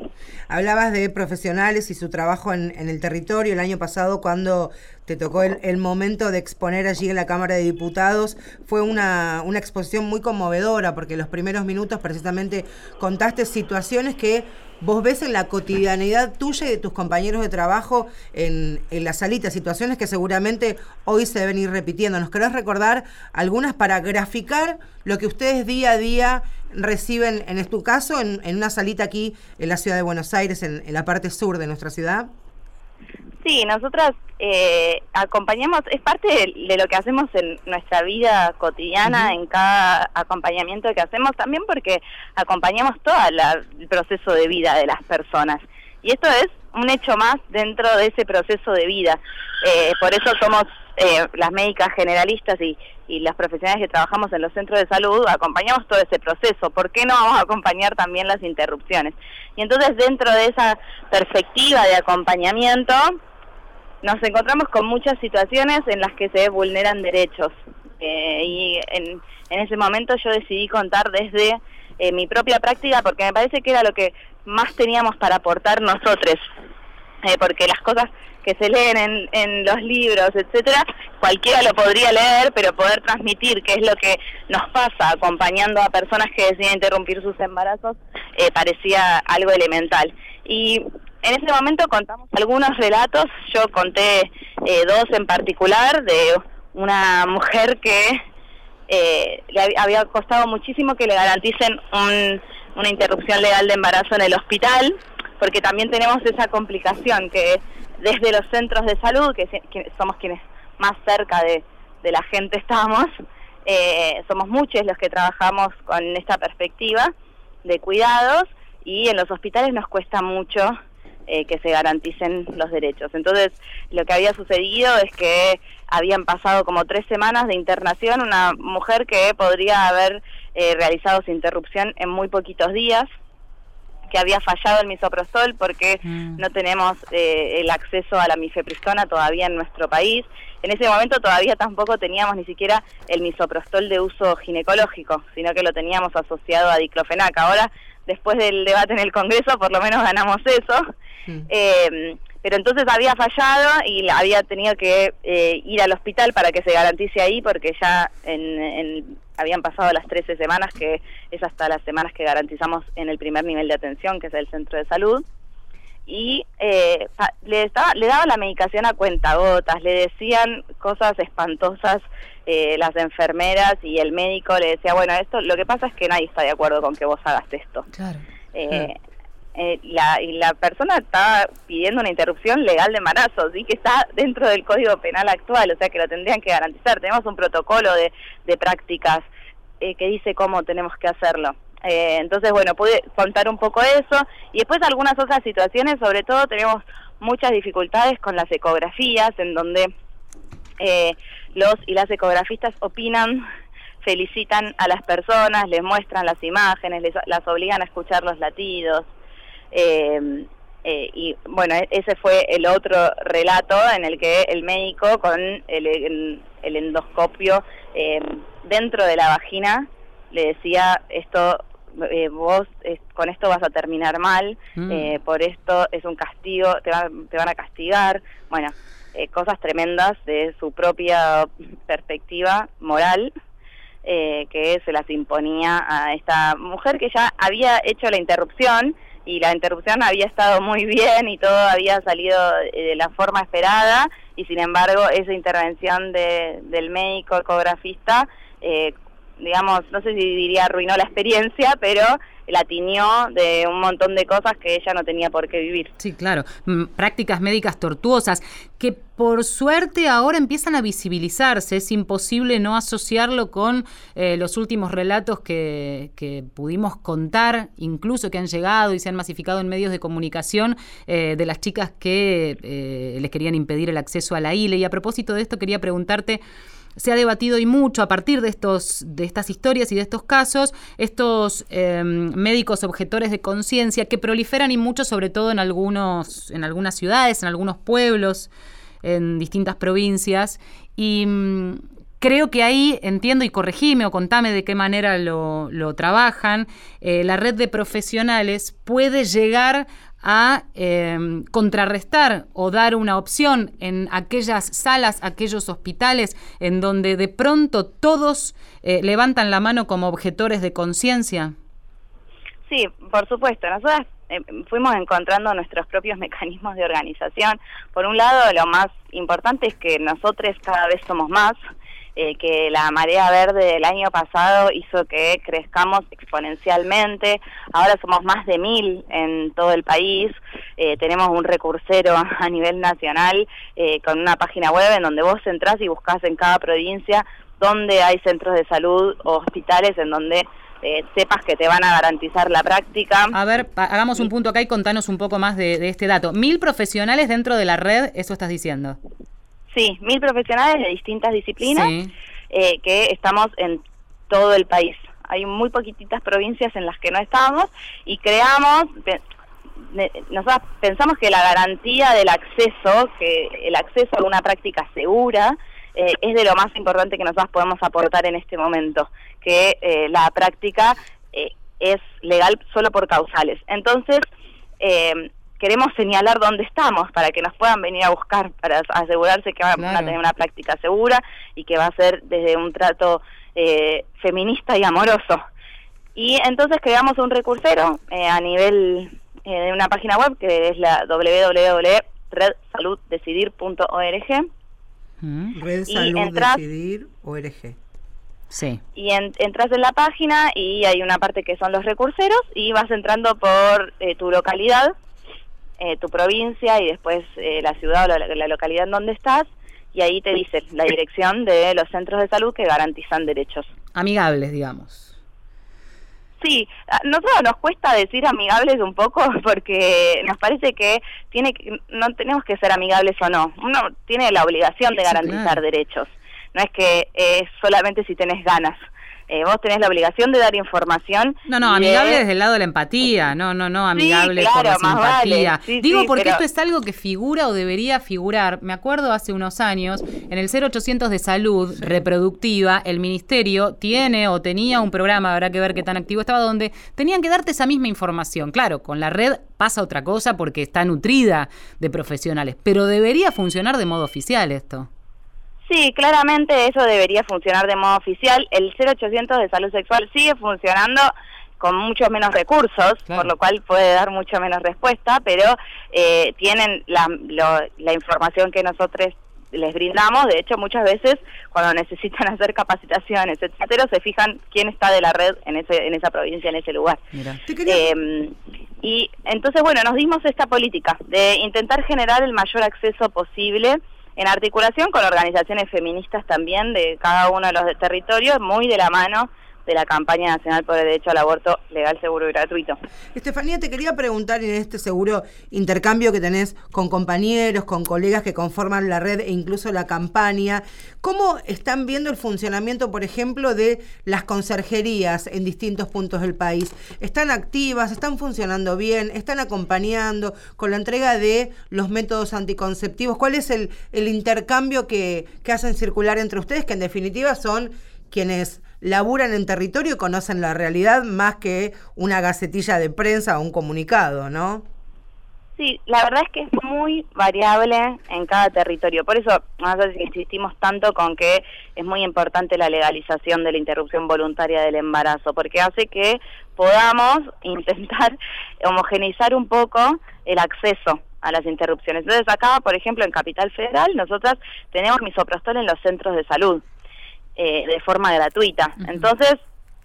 Hablabas de profesionales y su trabajo en, en el territorio el año pasado cuando te tocó el, momento de exponer allí en la Cámara de Diputados. Fue una, una exposición muy conmovedora porque los primeros minutos precisamente contaste situaciones que vos ves en la cotidianidad tuya y de tus compañeros de trabajo en, en la salita, situaciones que seguramente hoy se deben ir repitiendo. ¿Nos querés recordar algunas para graficar lo que ustedes día a día reciben, en tu caso, en, en una salita aquí en la ciudad de Buenos Aires, en, en la parte sur de nuestra ciudad? Sí, nosotras eh, acompañamos, es parte de, de lo que hacemos en nuestra vida cotidiana, en cada acompañamiento que hacemos, también porque acompañamos todo el proceso de vida de las personas. Y esto es un hecho más dentro de ese proceso de vida. Eh, por eso somos eh, las médicas generalistas y, y las profesionales que trabajamos en los centros de salud, acompañamos todo ese proceso. ¿Por qué no vamos a acompañar también las interrupciones? Y entonces dentro de esa perspectiva de acompañamiento, nos encontramos con muchas situaciones en las que se vulneran derechos. Eh, y en, en ese momento yo decidí contar desde eh, mi propia práctica porque me parece que era lo que más teníamos para aportar nosotros. eh, porque las cosas que se leen en, en los libros, etcétera, cualquiera lo podría leer, pero poder transmitir qué es lo que nos pasa acompañando a personas que deciden interrumpir sus embarazos eh, parecía algo elemental. Y en ese momento contamos algunos relatos, yo conté eh, dos en particular de una mujer que eh, le hab- había costado muchísimo que le garanticen un- una interrupción legal de embarazo en el hospital, porque también tenemos esa complicación que desde los centros de salud, que, somos quienes más cerca de, de la gente estamos, eh, somos muchos los que trabajamos con esta perspectiva de cuidados y en los hospitales nos cuesta mucho eh, que se garanticen los derechos. Entonces, lo que había sucedido es que habían pasado como tres semanas de internación, una mujer que podría haber eh, realizado su interrupción en muy poquitos días, que había fallado el misoprostol porque no tenemos eh, el acceso a la mifepristona todavía en nuestro país. En ese momento todavía tampoco teníamos ni siquiera el misoprostol de uso ginecológico, sino que lo teníamos asociado a diclofenac. Ahora, después del debate en el Congreso, por lo menos ganamos eso. Eh, pero entonces había fallado y había tenido que eh, ir al hospital para que se garantice ahí porque ya en, en- habían pasado las 13 semanas que es hasta las semanas que garantizamos en el primer nivel de atención que es el centro de salud y eh, le, estaba, le daban la medicación a cuentagotas, le decían cosas espantosas eh, las enfermeras y el médico le decía, bueno, esto lo que pasa es que nadie está de acuerdo con que vos hagas esto. Eh, eh, la, y la persona está pidiendo una interrupción legal de embarazo, ¿sí? que está dentro del Código Penal actual, o sea que lo tendrían que garantizar. Tenemos un protocolo de, de prácticas eh, que dice cómo tenemos que hacerlo. Eh, entonces, bueno, pude contar un poco eso y después algunas otras situaciones, sobre todo tenemos muchas dificultades con las ecografías, en donde eh, los y las ecografistas opinan, felicitan a las personas, les muestran las imágenes, les, las obligan a escuchar los latidos. Eh, eh, y bueno, e- ese fue el otro relato en el que el médico con el, el- el endoscopio eh, dentro de la vagina le decía esto eh, vos eh, con esto vas a terminar mal Mm. eh, por esto es un castigo te, van te van a castigar bueno eh, cosas tremendas de su propia perspectiva moral eh, que se las imponía a esta mujer que ya había hecho la interrupción y la interrupción había estado muy bien y todo había salido eh, de la forma esperada y sin embargo esa intervención de, del médico ecografista eh, digamos, no sé si diría arruinó la experiencia, pero la tiñó de un montón de cosas que ella no tenía por qué vivir. Sí, claro. Mm, Prácticas médicas tortuosas que por suerte ahora empiezan a visibilizarse. Es imposible no asociarlo con eh, los últimos relatos que, que pudimos contar, incluso que han llegado y se han masificado en medios de comunicación eh, de las chicas que eh, les querían impedir el acceso a la ILE. Y a propósito de esto, quería preguntarte se ha debatido y mucho a partir de estos de estas historias y de estos casos estos eh, médicos objetores de conciencia que proliferan y mucho sobre todo en algunos en algunas ciudades en algunos pueblos en distintas provincias. Y mm, creo que ahí entiendo y corregime o contame de qué manera lo, trabajan eh, la red de profesionales puede llegar a eh, contrarrestar o dar una opción en aquellas salas, aquellos hospitales en donde de pronto todos eh, levantan la mano como objetores de conciencia? Sí, por supuesto. Nosotras eh, fuimos encontrando nuestros propios mecanismos de organización. Por un lado, lo más importante es que nosotros cada vez somos más, eh, que la marea verde del año pasado hizo que crezcamos exponencialmente. Ahora somos más de mil en todo el país. Eh, tenemos un recursero a nivel nacional eh, con una página web en donde vos entrás y buscás en cada provincia donde hay centros de salud o hospitales en donde eh, sepas que te van a garantizar la práctica. A ver, hagamos un punto acá y contanos un poco más de, de este dato. Mil profesionales dentro de la red, eso estás diciendo. Sí, mil profesionales de distintas disciplinas Sí. eh, que estamos en todo el país. Hay muy poquititas provincias en las que no estamos y creamos, nosotros pensamos que la garantía del acceso, que el acceso a una práctica segura, eh, es de lo más importante que nosotros podemos aportar en este momento, que eh, la práctica eh, es legal solo por causales. Entonces, eh, queremos señalar dónde estamos para que nos puedan venir a buscar, para asegurarse que van a tener una práctica segura y que va a ser desde un trato eh, feminista y amoroso. Y entonces creamos un recursero eh, a nivel eh, de una página web que es la www.redsaluddecidir.org Red Y Salud entras- Decidir, ORG. Sí. y en- entras en la página y hay una parte que son los recurseros y vas entrando por eh, tu localidad, eh, tu provincia y después eh, la ciudad o la, la localidad en donde estás y ahí te dice la dirección de los centros de salud que garantizan derechos. Amigables, digamos. Sí, a nosotros nos cuesta decir amigables un poco porque nos parece que tiene que- no tenemos que ser amigables o no. Uno tiene la obligación de Sí, garantizar claro. derechos. No es que es solamente si tenés ganas. Eh, vos tenés la obligación de dar información. No, no, de- amigable desde el lado de la empatía, no, no, no, amigable claro, la vale. simpatía. Sí, Digo sí, porque pero- esto es algo que figura o debería figurar. Me acuerdo hace unos años, en el 0800 de salud reproductiva, el ministerio tiene o tenía un programa, habrá que ver qué tan activo estaba, donde tenían que darte esa misma información. Claro, con la red pasa otra cosa porque está nutrida de profesionales, pero debería funcionar de modo oficial esto. Sí, claramente eso debería funcionar de modo oficial. El 0800 de salud sexual sigue funcionando con muchos menos recursos, por lo cual puede dar mucho menos respuesta, pero eh, tienen la, lo- la información que nosotros les brindamos. De hecho, muchas veces cuando necesitan hacer capacitaciones, etcétera, se fijan quién está de la red en ese en esa provincia, en ese lugar. Eh, y entonces, bueno, nos dimos esta política de intentar generar el mayor acceso posible en articulación con organizaciones feministas también de cada uno de los territorios, muy de la mano de la campaña nacional por el derecho al aborto legal, seguro y gratuito. Estefanía, te quería preguntar en este seguro intercambio que tenés con compañeros, con colegas que conforman la red e incluso la campaña, ¿cómo están viendo el funcionamiento, por ejemplo, de las conserjerías en distintos puntos del país? ¿Están activas? ¿Están funcionando bien? ¿Están acompañando con la entrega de los métodos anticonceptivos? ¿Cuál es el, intercambio que hacen circular entre ustedes, que en definitiva son quienes laburan en territorio y conocen la realidad más que una gacetilla de prensa o un comunicado, ¿no? Sí, la verdad es que es muy variable en cada territorio. Por eso nosotros insistimos tanto con que es muy importante la legalización de la interrupción voluntaria del embarazo, porque hace que podamos intentar homogeneizar un poco el acceso a las interrupciones. Entonces acá, por ejemplo, en Capital Federal, nosotras tenemos misoprostol en los centros de salud eh, de forma gratuita. Entonces,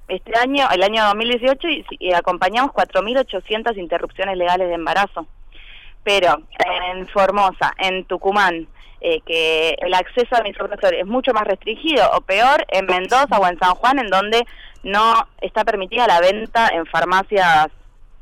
este año, el año 2018, y, y acompañamos 4.800 interrupciones legales de embarazo. Pero en Formosa, en Tucumán, eh, que el acceso a misoprostol es mucho más restringido, o peor, en Mendoza o en San Juan, en donde no está permitida la venta en farmacias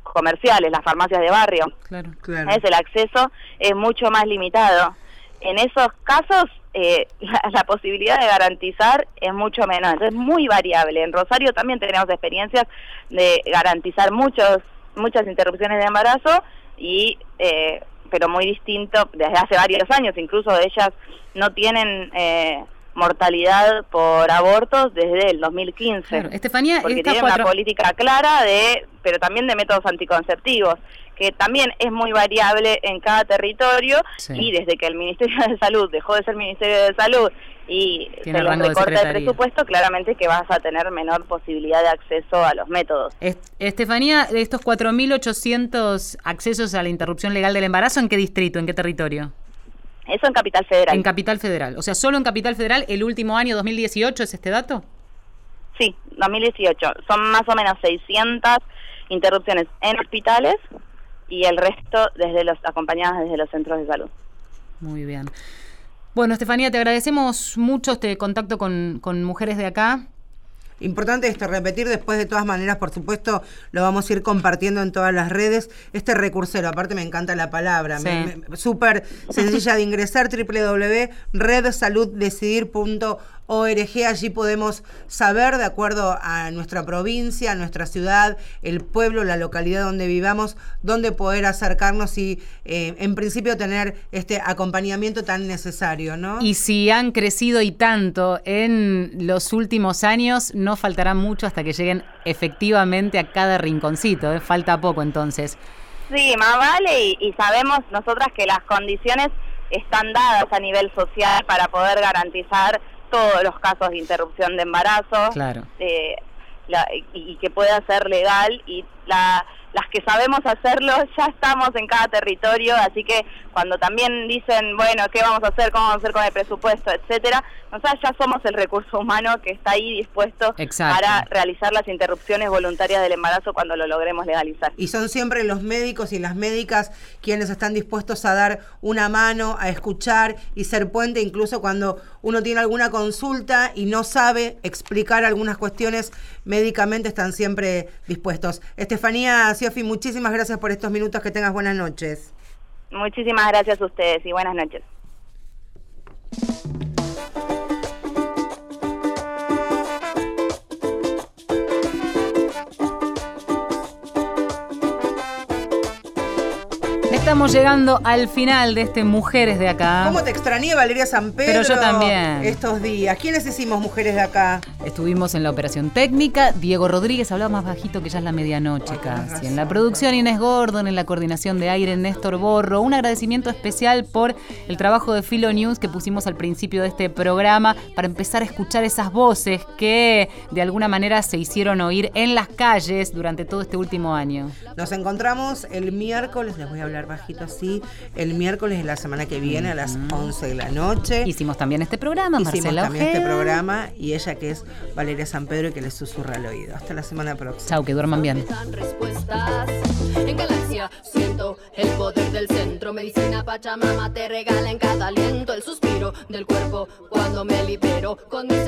comerciales, las farmacias de barrio. Claro, Es el acceso es mucho más limitado. En esos casos eh, la, la posibilidad de garantizar es mucho menor, entonces es muy variable. En Rosario también tenemos experiencias de garantizar muchos muchas interrupciones de embarazo y eh, pero muy distinto desde hace varios años, incluso ellas no tienen eh, mortalidad por abortos desde el 2015. Claro. Estefanía, porque tienen cuatro- una política clara de, pero también de métodos anticonceptivos, que también es muy variable en cada territorio Sí. y desde que el Ministerio de Salud dejó de ser Ministerio de Salud y Tiene se les recorta el presupuesto, claramente que vas a tener menor posibilidad de acceso a los métodos. Est- Estefanía, de estos 4.800 accesos a la interrupción legal del embarazo, ¿en qué distrito, en qué territorio? Eso en Capital Federal. En Capital Federal. O sea, solo en Capital Federal el último año, 2018, ¿es este dato? Sí, 2018. Son más o menos 600 interrupciones en hospitales y el resto desde los acompañadas desde los centros de salud. Muy bien. Bueno, Estefanía, te agradecemos mucho este contacto con, con mujeres de acá. Importante esto, repetir después de todas maneras, por supuesto, lo vamos a ir compartiendo en todas las redes. Este recursero, aparte me encanta la palabra, Sí. súper sencilla de ingresar, www.redsaluddecidir.org, allí podemos saber, de acuerdo a nuestra provincia, nuestra ciudad, el pueblo, la localidad donde vivamos, dónde poder acercarnos y, eh, en principio, tener este acompañamiento tan necesario, ¿no? Y si han crecido y tanto en los últimos años, no faltará mucho hasta que lleguen efectivamente a cada rinconcito. ¿eh? Falta poco entonces. Sí, más vale y, y sabemos nosotras que las condiciones están dadas a nivel social para poder garantizar todos los casos de interrupción de embarazo Claro. eh, la- y, y que pueda ser legal y la, las que sabemos hacerlo ya estamos en cada territorio, así que cuando también dicen, bueno, ¿qué vamos a hacer? ¿Cómo vamos a hacer con el presupuesto? etcétera, nosotros ya somos el recurso humano que está ahí dispuesto Exacto. para realizar las interrupciones voluntarias del embarazo cuando lo logremos legalizar. Y son siempre los médicos y las médicas quienes están dispuestos a dar una mano, a escuchar y ser puente, incluso cuando uno tiene alguna consulta y no sabe explicar algunas cuestiones médicamente, están siempre dispuestos. Estefanía Siofi, muchísimas gracias por estos minutos, que tengas buenas noches. Muchísimas gracias a ustedes y buenas noches. Estamos llegando al final de este Mujeres de Acá. ¿Cómo te extrañé, Valeria San Pedro? Pero yo también. Estos días. ¿Quiénes hicimos mujeres de acá? Estuvimos en la operación técnica. Diego Rodríguez hablaba más bajito que ya es la medianoche casi. En la producción Inés Gordon, en la coordinación de aire Néstor Borro. Un agradecimiento especial por el trabajo de Filo News que pusimos al principio de este programa para empezar a escuchar esas voces que de alguna manera se hicieron oír en las calles durante todo este último año. Nos encontramos el miércoles, les voy a hablar así, el miércoles de la semana que viene a las 11 de la noche. Hicimos también este programa, Hicimos Marcela también este programa y ella que es Valeria San Pedro y que le susurra al oído. Hasta la semana próxima. Que duerman bien. respuestas. En Galaxia siento el poder del centro. Medicina Pachamama te regala en cada aliento el suspiro del cuerpo cuando me libero. Con mis